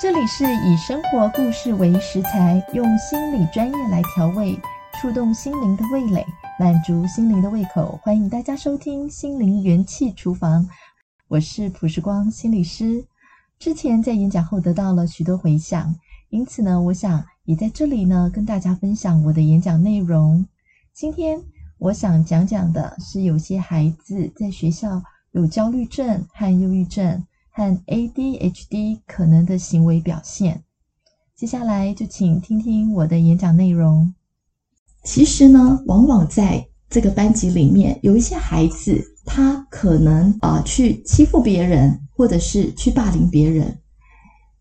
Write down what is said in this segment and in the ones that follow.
这里是以生活故事为食材，用心理专业来调味，触动心灵的味蕾，满足心灵的胃口。欢迎大家收听《心灵元气厨房》，我是朴时光心理师。之前在演讲后得到了许多回响，因此呢，我想也在这里呢跟大家分享我的演讲内容。今天我想讲讲的是，有些孩子在学校有焦虑症和忧郁症。和 ADHD 可能的行为表现。接下来就请听听我的演讲内容。其实呢，往往在这个班级里面，有一些孩子，他可能啊、去欺负别人，或者是去霸凌别人。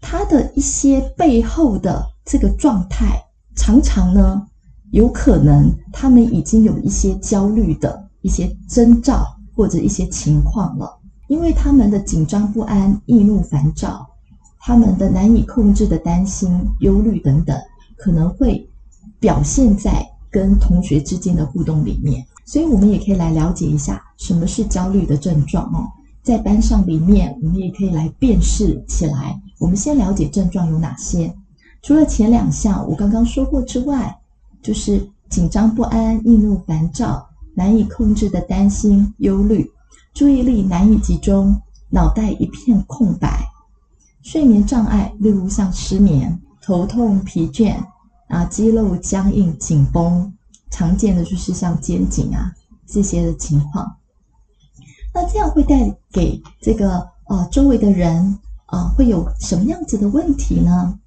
他的一些背后的这个状态，常常呢，有可能他们已经有一些焦虑的一些征兆，或者一些情况了。因为他们的紧张不安、易怒烦躁，他们的难以控制的担心、忧虑等等，可能会表现在跟同学之间的互动里面。所以，我们也可以来了解一下什么是焦虑的症状哦。在班上里面，我们也可以来辨识起来。我们先了解症状有哪些。除了前两项我刚刚说过之外，就是紧张不安、易怒烦躁、难以控制的担心、忧虑。注意力难以集中，脑袋一片空白，睡眠障碍，例如像失眠、头痛、疲倦啊，肌肉僵硬、紧绷，常见的就是像肩颈啊这些的情况。那这样会带给这个呃周围的人啊，会有什么样子的问题呢？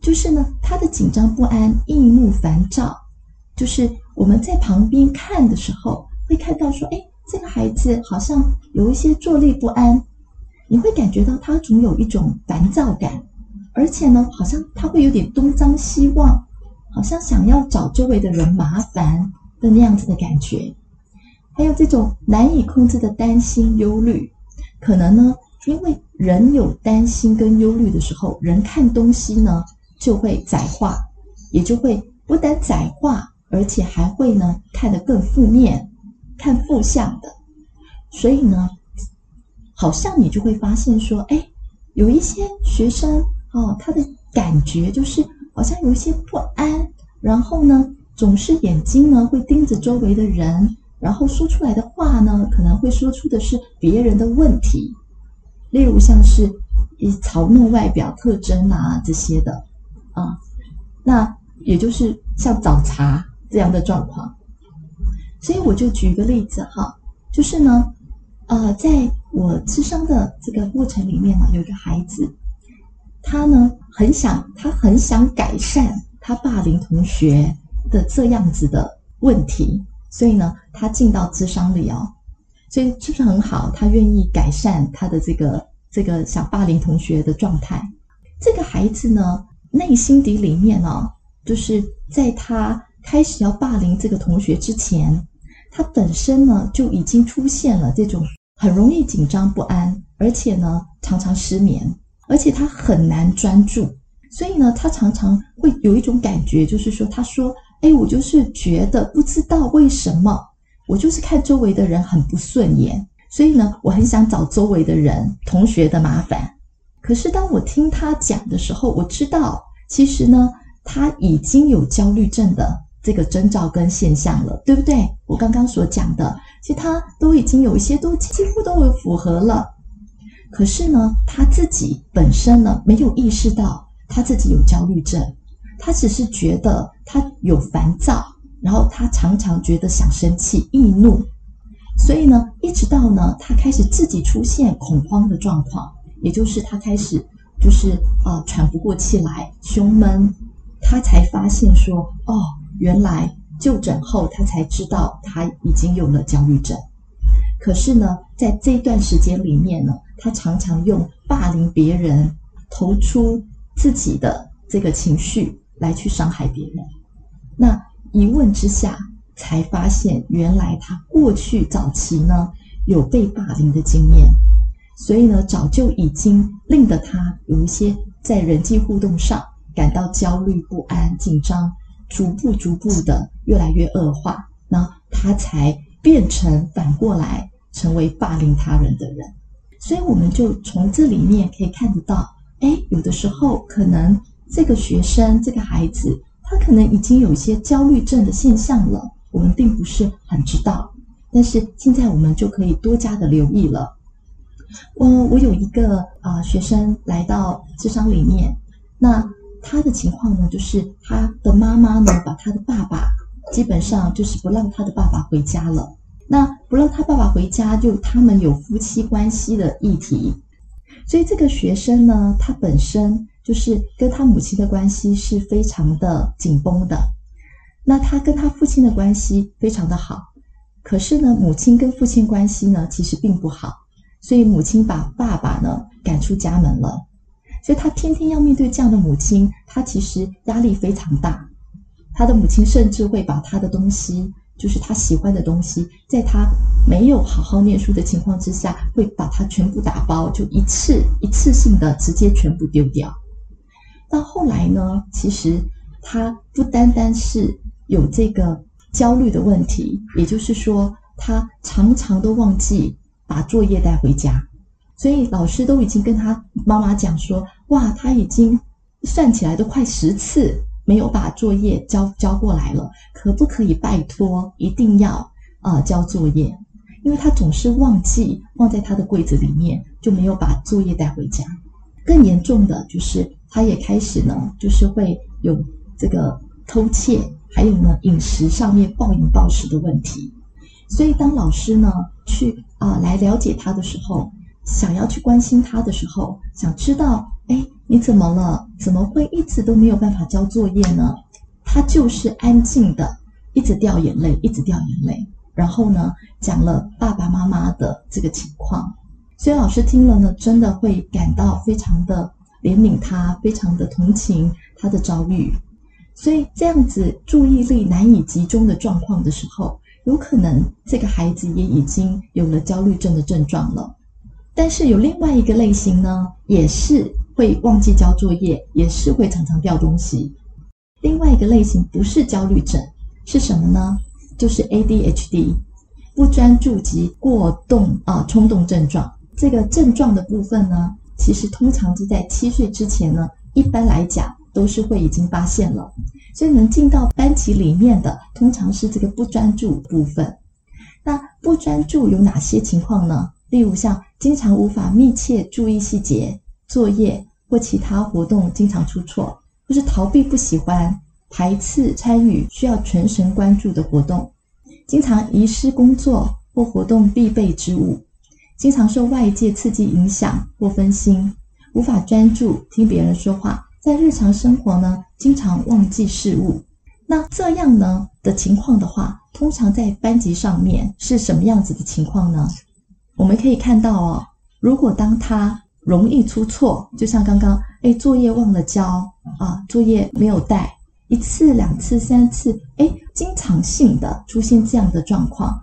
就是呢，他的紧张不安、易怒烦躁，就是我们在旁边看的时候，会看到说，哎。这个孩子好像有一些坐立不安，你会感觉到他总有一种烦躁感，而且呢，好像他会有点东张西望，好像想要找周围的人麻烦的那样子的感觉。还有这种难以控制的担心、忧虑，可能呢，因为人有担心跟忧虑的时候，人看东西呢就会窄化，也就会不但窄化，而且还会呢看得更负面。看负向的，所以呢，好像你就会发现说，哎，有一些学生哦，他的感觉就是好像有一些不安，然后呢，总是眼睛呢会盯着周围的人，然后说出来的话呢，可能会说出的是别人的问题，例如像是以嘲弄外表特征啊这些的啊，那也就是像找茬这样的状况。所以我就举一个例子哈，就是呢，呃，在我智商的这个过程里面呢，有一个孩子，他呢很想，他很想改善他霸凌同学的这样子的问题，所以呢，他进到智商里哦，所以是不是很好？他愿意改善他的这个这个想霸凌同学的状态。这个孩子呢，内心底里面呢，就是在他开始要霸凌这个同学之前。他本身呢就已经出现了这种很容易紧张不安，而且呢常常失眠，而且他很难专注，所以呢他常常会有一种感觉，就是说他说：“哎，我就是觉得不知道为什么，我就是看周围的人很不顺眼，所以呢我很想找周围的人同学的麻烦。可是当我听他讲的时候，我知道其实呢他已经有焦虑症的。”这个征兆跟现象了，对不对？我刚刚所讲的，其实他都已经有一些都几乎都符合了。可是呢，他自己本身呢没有意识到他自己有焦虑症，他只是觉得他有烦躁，然后他常常觉得想生气、易怒，所以呢，一直到呢他开始自己出现恐慌的状况，也就是他开始就是啊、喘不过气来、胸闷，他才发现说哦。原来就诊后，他才知道他已经有了焦虑症。可是呢，在这段时间里面呢，他常常用霸凌别人、投出自己的这个情绪来去伤害别人。那一问之下，才发现原来他过去早期呢有被霸凌的经验，所以呢，早就已经令得他有一些在人际互动上感到焦虑不安、紧张。逐步逐步的越来越恶化，那他才变成反过来成为霸凌他人的人。所以我们就从这里面可以看得到，哎，有的时候可能这个学生这个孩子，他可能已经有一些焦虑症的现象了，我们并不是很知道。但是现在我们就可以多加的留意了。我我有一个啊、学生来到智商里面，那他的情况呢，就是他的妈妈呢，把他的爸爸基本上就是不让他的爸爸回家了。那不让他爸爸回家，就他们有夫妻关系的议题。所以这个学生呢，他本身就是跟他母亲的关系是非常的紧绷的。那他跟他父亲的关系非常的好。可是呢，母亲跟父亲关系呢，其实并不好，所以母亲把爸爸呢赶出家门了，所以他天天要面对这样的母亲，他其实压力非常大。他的母亲甚至会把他的东西，就是他喜欢的东西，在他没有好好念书的情况之下，会把他全部打包，就一次一次性的直接全部丢掉。到后来呢，其实他不单单是有这个。焦虑的问题，也就是说，他常常都忘记把作业带回家，所以老师都已经跟他妈妈讲说：“哇，他已经算起来都快十次没有把作业交交过来了，可不可以拜托一定要啊、交作业？因为他总是忘记放在他的柜子里面，就没有把作业带回家。更严重的就是，他也开始呢，就是会有这个偷窃。”还有呢，饮食上面暴饮暴食的问题，所以当老师呢去啊、来了解他的时候，想要去关心他的时候，想知道，哎，你怎么了？怎么会一直都没有办法交作业呢？他就是安静的，一直掉眼泪，一直掉眼泪，然后呢讲了爸爸妈妈的这个情况，所以老师听了呢，真的会感到非常的怜悯他，非常的同情他的遭遇。所以这样子注意力难以集中的状况的时候，有可能这个孩子也已经有了焦虑症的症状了。但是有另外一个类型呢，也是会忘记交作业，也是会常常掉东西。另外一个类型不是焦虑症，是什么呢？就是 ADHD，不专注及过动啊冲动症状。这个症状的部分呢，其实通常是在七岁之前呢，一般来讲。都是会已经发现了，所以能进到班级里面的，通常是这个不专注部分。那不专注有哪些情况呢？例如像经常无法密切注意细节，作业或其他活动经常出错，或是逃避不喜欢、排斥参与需要全神关注的活动，经常遗失工作或活动必备之物，经常受外界刺激影响或分心，无法专注听别人说话。在日常生活呢，经常忘记事物。那这样呢的情况的话，通常在班级上面是什么样子的情况呢？我们可以看到哦，如果当他容易出错，就像刚刚，哎，作业忘了交啊，作业没有带，一次、两次、三次，哎，经常性的出现这样的状况。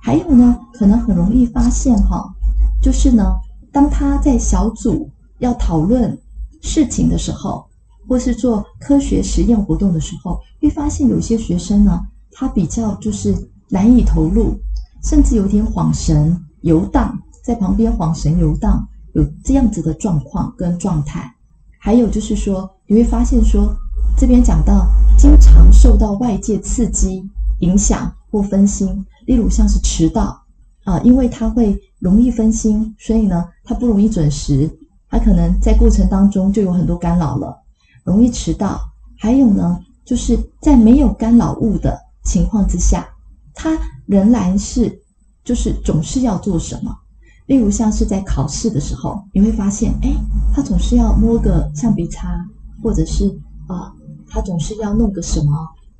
还有呢，可能很容易发现哈、就是呢，当他在小组要讨论。事情的时候，或是做科学实验活动的时候，会发现有些学生呢，他比较就是难以投入，甚至有点恍神游荡，在旁边恍神游荡，有这样子的状况跟状态。还有就是说，你会发现说，这边讲到经常受到外界刺激影响或分心，例如像是迟到啊，因为他会容易分心，所以呢，他不容易准时。他可能在过程当中就有很多干扰了，容易迟到。还有呢，就是在没有干扰物的情况之下，他仍然是就是总是要做什么。例如像是在考试的时候，你会发现，哎，他总是要摸个橡皮擦，或者是啊，他总是要弄个什么，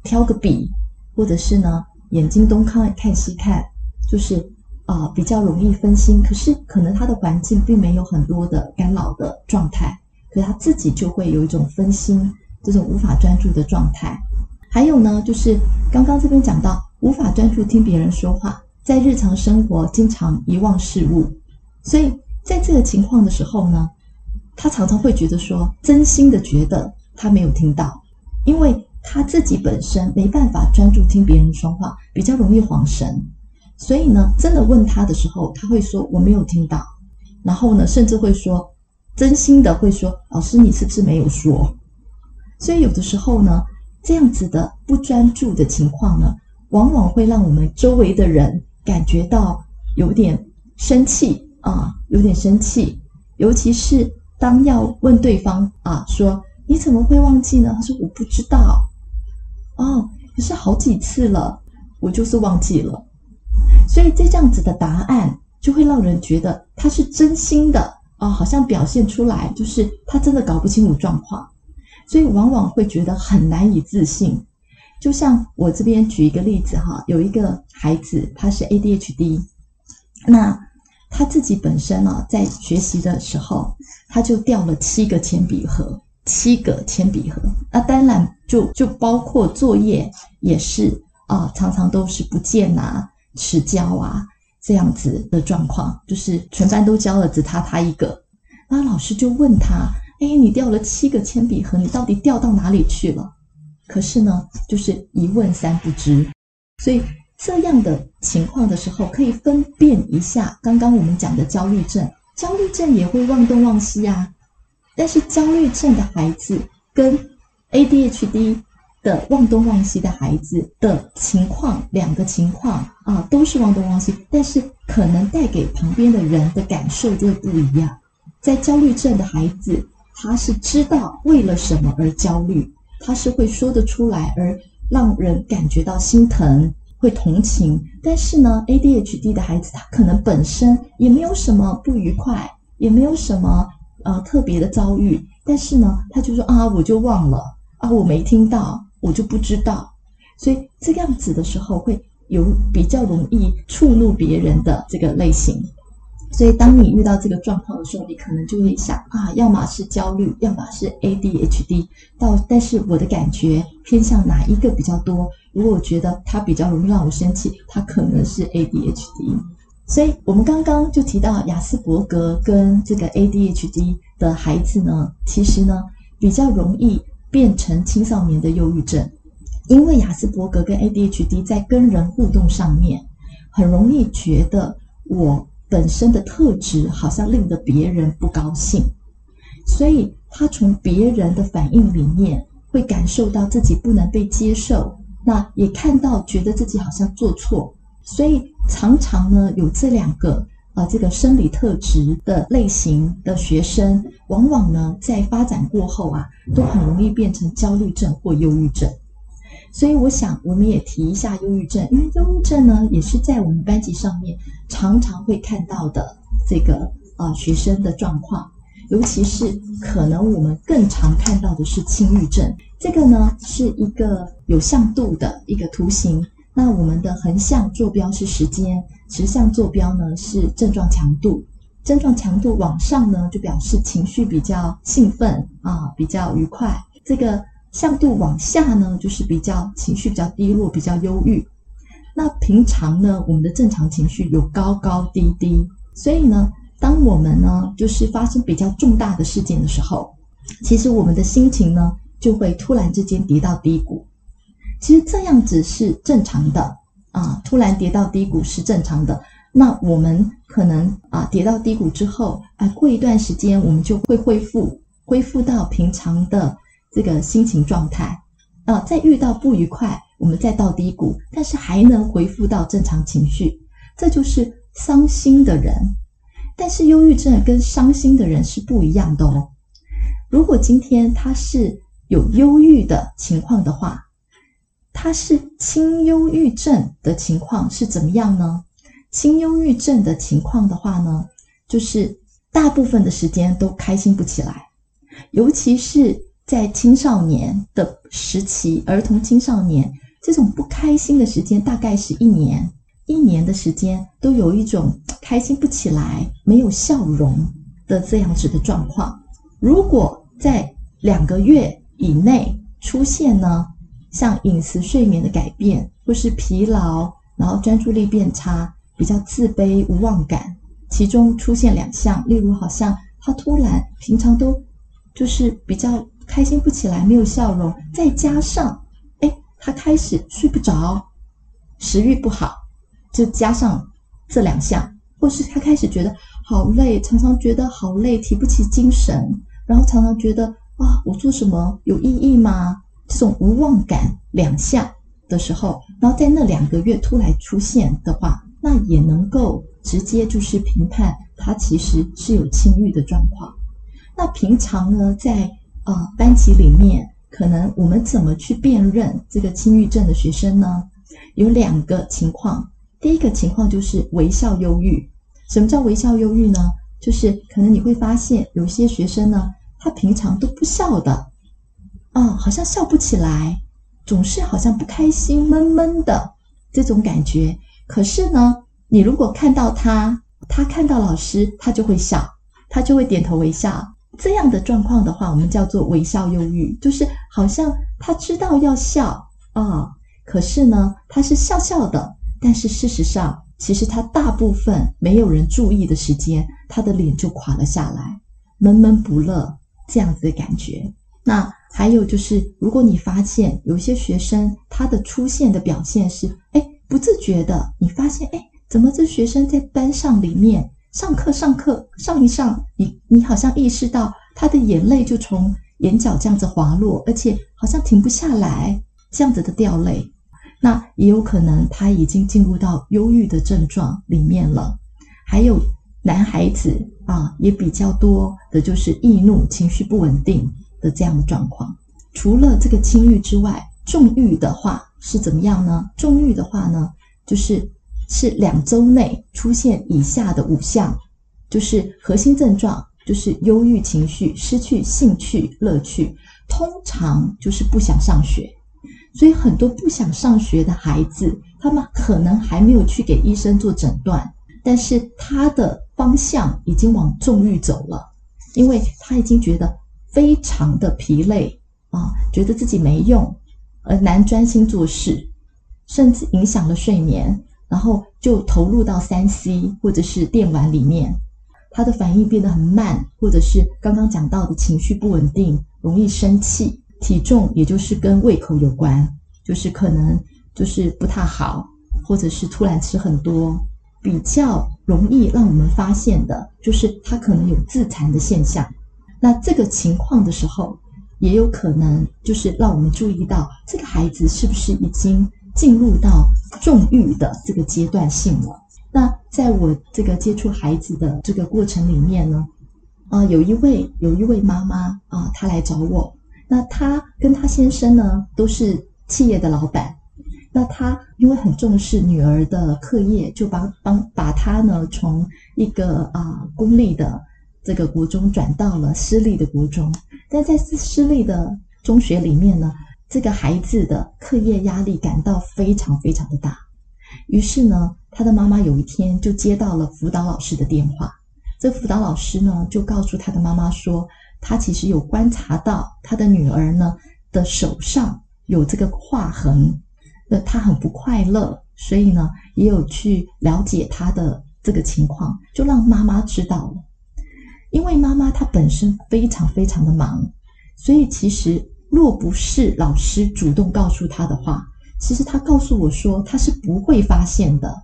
挑个笔，或者是呢，眼睛东看看西看，就是。啊、比较容易分心，可是可能他的环境并没有很多的干扰的状态，可他自己就会有一种分心，这种无法专注的状态。还有呢，就是刚刚这边讲到无法专注听别人说话，在日常生活经常遗忘事物，所以在这个情况的时候呢，他常常会觉得说，真心的觉得他没有听到，因为他自己本身没办法专注听别人说话，比较容易恍神。所以呢，真的问他的时候，他会说我没有听到，然后呢，甚至会说真心的会说：“老师，你是不是没有说？”所以有的时候呢，这样子的不专注的情况呢，往往会让我们周围的人感觉到有点生气啊，有点生气。尤其是当要问对方啊，说：“你怎么会忘记呢？”他说：“我不知道。”哦，可是好几次了，我就是忘记了。所以，这样子的答案，就会让人觉得他是真心的啊，好像表现出来就是他真的搞不清楚状况。所以往往会觉得很难以置信，就像我这边举一个例子哈，有一个孩子他是 ADHD，那他自己本身呢，在学习的时候他就掉了七个铅笔盒，七个铅笔盒，那当然就就包括作业也是啊，常常都是不见啊、迟交啊这样子的状况，就是全班都交了，只他他一个，那老师就问他。哎，你掉了七个铅笔盒，你到底掉到哪里去了？可是呢，就是一问三不知。所以这样的情况的时候，可以分辨一下刚刚我们讲的焦虑症。焦虑症也会忘东忘西啊，但是焦虑症的孩子跟 ADHD 的忘东忘西的孩子的情况，两个情况啊，都是忘东忘西，但是可能带给旁边的人的感受就会不一样。在焦虑症的孩子。他是知道为了什么而焦虑，他是会说得出来，而让人感觉到心疼、会同情。但是呢，ADHD 的孩子他可能本身也没有什么不愉快，也没有什么呃特别的遭遇，但是呢，他就说啊，我就忘了啊，我没听到，我就不知道。所以这样子的时候，会有比较容易触怒别人的这个类型。所以，当你遇到这个状况的时候，你可能就会想啊，要么是焦虑，要么是 ADHD。到，但是我的感觉偏向哪一个比较多？如果我觉得他比较容易让我生气，他可能是 ADHD。所以我们刚刚就提到亚斯伯格跟这个 ADHD 的孩子呢，其实呢比较容易变成青少年的忧郁症，因为亚斯伯格跟 ADHD 在跟人互动上面，很容易觉得我。本身的特质好像令得别人不高兴，所以他从别人的反应里面会感受到自己不能被接受，那也看到觉得自己好像做错，所以常常呢有这两个啊、这个生理特质的类型的学生，往往呢在发展过后啊，都很容易变成焦虑症或忧郁症。所以我想，我们也提一下忧郁症，因为忧郁症呢，也是在我们班级上面常常会看到的这个啊、学生的状况，尤其是可能我们更常看到的是轻郁症。这个呢是一个有向度的一个图形，那我们的横向坐标是时间，直向坐标呢是症状强度，症状强度往上呢就表示情绪比较兴奋啊，比较愉快，这个。向度往下呢，就是比较情绪比较低落，比较忧郁。那平常呢，我们的正常情绪有高高低低，所以呢，当我们呢，就是发生比较重大的事件的时候，其实我们的心情呢，就会突然之间跌到低谷。其实这样子是正常的啊，突然跌到低谷是正常的。那我们可能啊，跌到低谷之后啊，过一段时间我们就会恢复，恢复到平常的。这个心情状态，啊，在遇到不愉快，我们再到低谷，但是还能恢复到正常情绪，这就是伤心的人。但是忧郁症跟伤心的人是不一样的哦。如果今天他是有忧郁的情况的话，他是轻忧郁症的情况是怎么样呢？轻忧郁症的情况的话呢，就是大部分的时间都开心不起来，尤其是。在青少年的时期，儿童青少年这种不开心的时间大概是一年，一年的时间都有一种开心不起来、没有笑容的这样子的状况。如果在两个月以内出现呢，像饮食、睡眠的改变，或是疲劳，然后专注力变差、比较自卑、无望感，其中出现两项，例如好像他突然平常都就是比较。开心不起来，没有笑容，再加上，哎，他开始睡不着，食欲不好，就加上这两项，或是他开始觉得好累，常常觉得好累，提不起精神，然后常常觉得啊，我做什么有意义吗？这种无望感两项的时候，然后在那两个月突然出现的话，那也能够直接就是评判他其实是有轻郁的状况。那平常呢，在、呃、班级里面，可能我们怎么去辨认这个轻郁症的学生呢？有两个情况，第一个情况就是微笑忧郁。什么叫微笑忧郁呢？就是可能你会发现有些学生呢，他平常都不笑的，啊、好像笑不起来，总是好像不开心、闷闷的这种感觉。可是呢，你如果看到他，他看到老师，他就会笑，他就会点头微笑。这样的状况的话，我们叫做微笑忧郁，就是好像他知道要笑啊、可是呢，他是笑笑的，但是事实上。其实他大部分没有人注意的时间，他的脸就垮了下来，闷闷不乐这样子的感觉。那还有就是，如果你发现有些学生他的出现的表现是，哎，不自觉的，你发现，哎，怎么这学生在班上里面上课上课上一上，你你好像意识到他的眼泪就从眼角这样子滑落，而且好像停不下来，这样子的掉泪。那也有可能他已经进入到忧郁的症状里面了，还有男孩子啊，也比较多的就是易怒、情绪不稳定的这样的状况。除了这个轻郁之外，重郁的话是怎么样呢？重郁的话呢，就是是两周内出现以下的五项，就是核心症状，就是忧郁情绪、失去兴趣、乐趣，通常就是不想上学。所以很多不想上学的孩子，他们可能还没有去给医生做诊断，但是他的方向已经往重郁走了，因为他已经觉得非常的疲累啊，觉得自己没用，而难专心做事，甚至影响了睡眠，然后就投入到三 C 或者是电玩里面，他的反应变得很慢，或者是刚刚讲到的情绪不稳定，容易生气。体重也就是跟胃口有关，就是可能就是不太好，或者是突然吃很多，比较容易让我们发现的，就是他可能有自残的现象。那这个情况的时候，也有可能就是让我们注意到这个孩子是不是已经进入到重郁的这个阶段性了。那在我这个接触孩子的这个过程里面呢，啊，有一位有一位妈妈啊，她来找我。那她跟她先生呢，都是企业的老板。那他因为很重视女儿的课业，就帮帮把她呢从一个啊、公立的这个国中转到了私立的国中。但在私私立的中学里面呢，这个孩子的课业压力感到非常非常的大。于是呢，他的妈妈有一天就接到了辅导老师的电话。这辅导老师呢就告诉他的妈妈说。他其实有观察到他的女儿呢的手上有这个划痕，那他很不快乐，所以呢也有去了解他的这个情况，就让妈妈知道了。因为妈妈她本身非常非常的忙，所以其实若不是老师主动告诉他的话，其实他告诉我说他是不会发现的，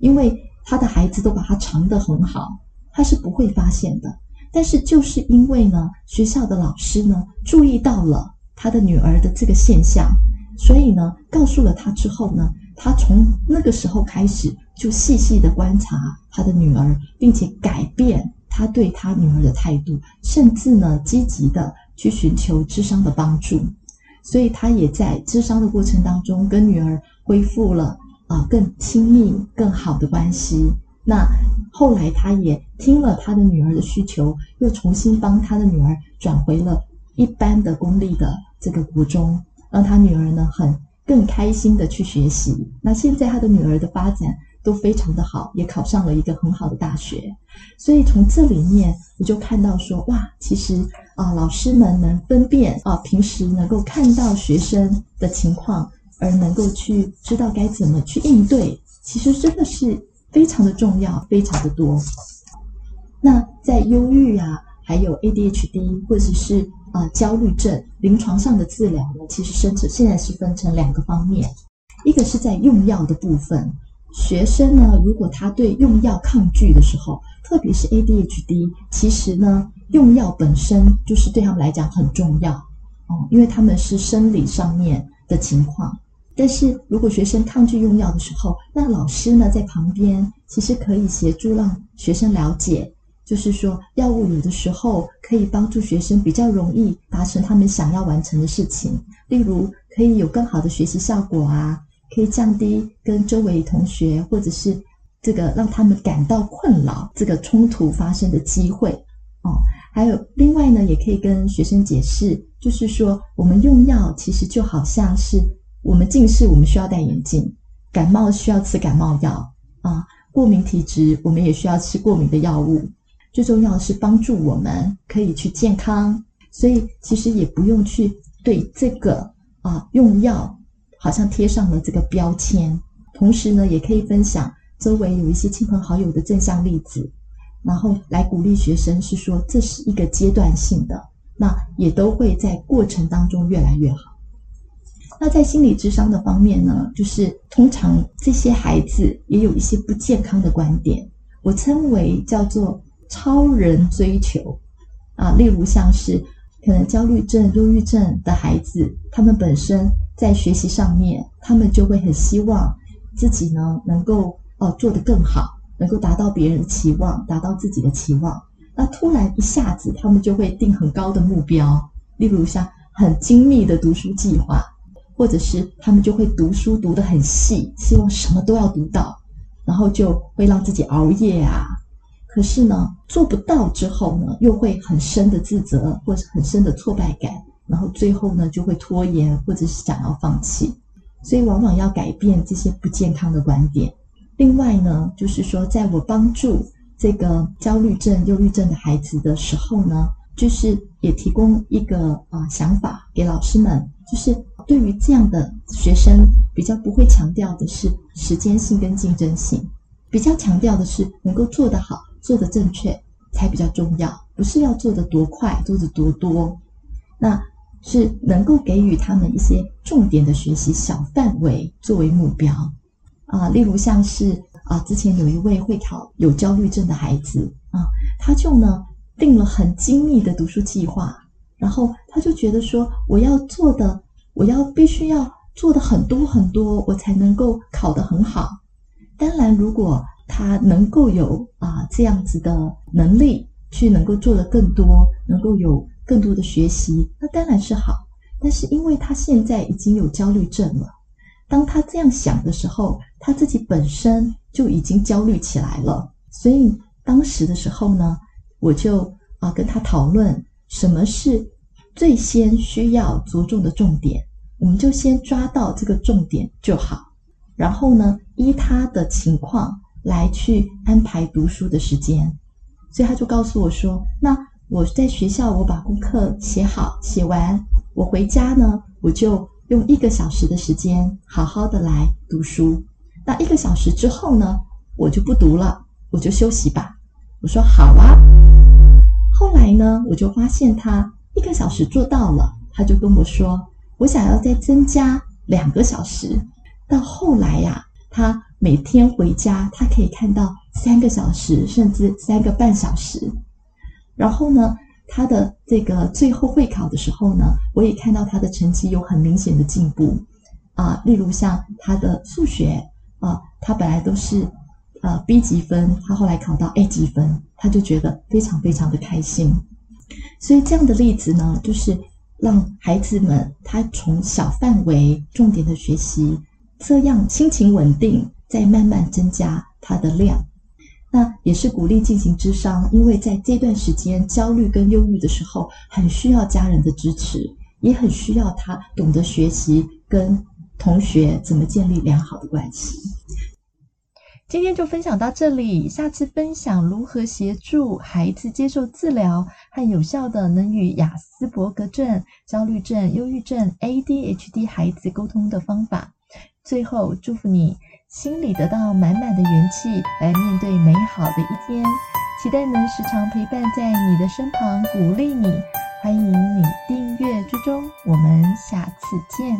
因为他的孩子都把他藏得很好，他是不会发现的。但是就是因为呢，学校的老师呢注意到了他的女儿的这个现象，所以呢告诉了他之后呢，他从那个时候开始就细细的观察他的女儿，并且改变他对他女儿的态度，甚至呢积极的去寻求智商的帮助，所以他也在智商的过程当中跟女儿恢复了啊、呃、更亲密、更好的关系。那后来，他也听了他的女儿的需求，又重新帮他的女儿转回了一般的公立的这个国中，让他女儿呢很更开心的去学习。那现在他的女儿的发展都非常的好，也考上了一个很好的大学。所以从这里面，我就看到说，哇，其实啊，老师们能分辨啊，平时能够看到学生的情况，而能够去知道该怎么去应对，其实真的是。非常的重要，非常的多。那在忧郁啊，还有 ADHD 或者是啊、焦虑症临床上的治疗呢，其实生成现在是分成两个方面，一个是在用药的部分，学生呢，如果他对用药抗拒的时候，特别是 ADHD，其实呢，用药本身就是对他们来讲很重要哦，因为他们是生理上面的情况。但是如果学生抗拒用药的时候，那老师呢在旁边其实可以协助让学生了解，就是说药物有的时候可以帮助学生比较容易达成他们想要完成的事情，例如可以有更好的学习效果啊，可以降低跟周围同学或者是这个让他们感到困扰这个冲突发生的机会哦。还有另外呢，也可以跟学生解释，就是说我们用药其实就好像是。我们近视，我们需要戴眼镜；感冒需要吃感冒药啊；过敏体质，我们也需要吃过敏的药物。最重要的是帮助我们可以去健康，所以其实也不用去对这个啊用药好像贴上了这个标签。同时呢，也可以分享周围有一些亲朋好友的正向例子，然后来鼓励学生，是说这是一个阶段性的，那也都会在过程当中越来越好。那在心理智商的方面呢，就是通常这些孩子也有一些不健康的观点，我称为叫做超人追求啊，例如像是可能焦虑症、忧郁症的孩子，他们本身在学习上面，他们就会很希望自己呢能够哦做得更好，能够达到别人的期望，达到自己的期望。那突然一下子，他们就会定很高的目标，例如像很精密的读书计划。或者是他们就会读书读得很细，希望什么都要读到，然后就会让自己熬夜啊。可是呢，做不到之后呢，又会很深的自责，或者很深的挫败感，然后最后呢，就会拖延，或者是想要放弃。所以，往往要改变这些不健康的观点。另外呢，就是说，在我帮助这个焦虑症、忧郁症的孩子的时候呢，就是也提供一个、呃、想法给老师们，就是。对于这样的学生，比较不会强调的是时间性跟竞争性，比较强调的是能够做得好、做得正确才比较重要，不是要做得多快、做得多多，那是能够给予他们一些重点的学习小范围作为目标啊。例如像是啊，之前有一位会考有焦虑症的孩子啊，他就呢定了很精密的读书计划，然后他就觉得说我要做的。我要必须要做的很多很多，我才能够考得很好。当然，如果他能够有啊这样子的能力，去能够做得更多，能够有更多的学习，那当然是好。但是，因为他现在已经有焦虑症了，当他这样想的时候，他自己本身就已经焦虑起来了。所以，当时的时候呢，我就啊跟他讨论什么是最先需要着重的重点。我们就先抓到这个重点就好，然后呢，依他的情况来去安排读书的时间。所以他就告诉我说：“那我在学校我把功课写好写完，我回家呢，我就用一个小时的时间好好的来读书。那一个小时之后呢，我就不读了，我就休息吧。”我说：“好啊。”后来呢，我就发现他一个小时做到了，他就跟我说。我想要再增加两个小时，到后来呀、他每天回家，他可以看到三个小时，甚至三个半小时。然后呢，他的这个最后会考的时候呢，我也看到他的成绩有很明显的进步啊。例如像他的数学啊，他本来都是呃 B 级分，他后来考到 A 级分，他就觉得非常非常的开心。所以这样的例子呢，就是。让孩子们他从小范围重点的学习，这样心情稳定，再慢慢增加他的量。那也是鼓励进行智商，因为在这段时间焦虑跟忧郁的时候，很需要家人的支持，也很需要他懂得学习跟同学怎么建立良好的关系。今天就分享到这里，下次分享如何协助孩子接受治疗和有效的能与雅斯伯格症、焦虑症、忧郁症、ADHD 孩子沟通的方法。最后，祝福你心里得到满满的元气，来面对美好的一天。期待能时常陪伴在你的身旁，鼓励你。欢迎你订阅追踪，我们下次见。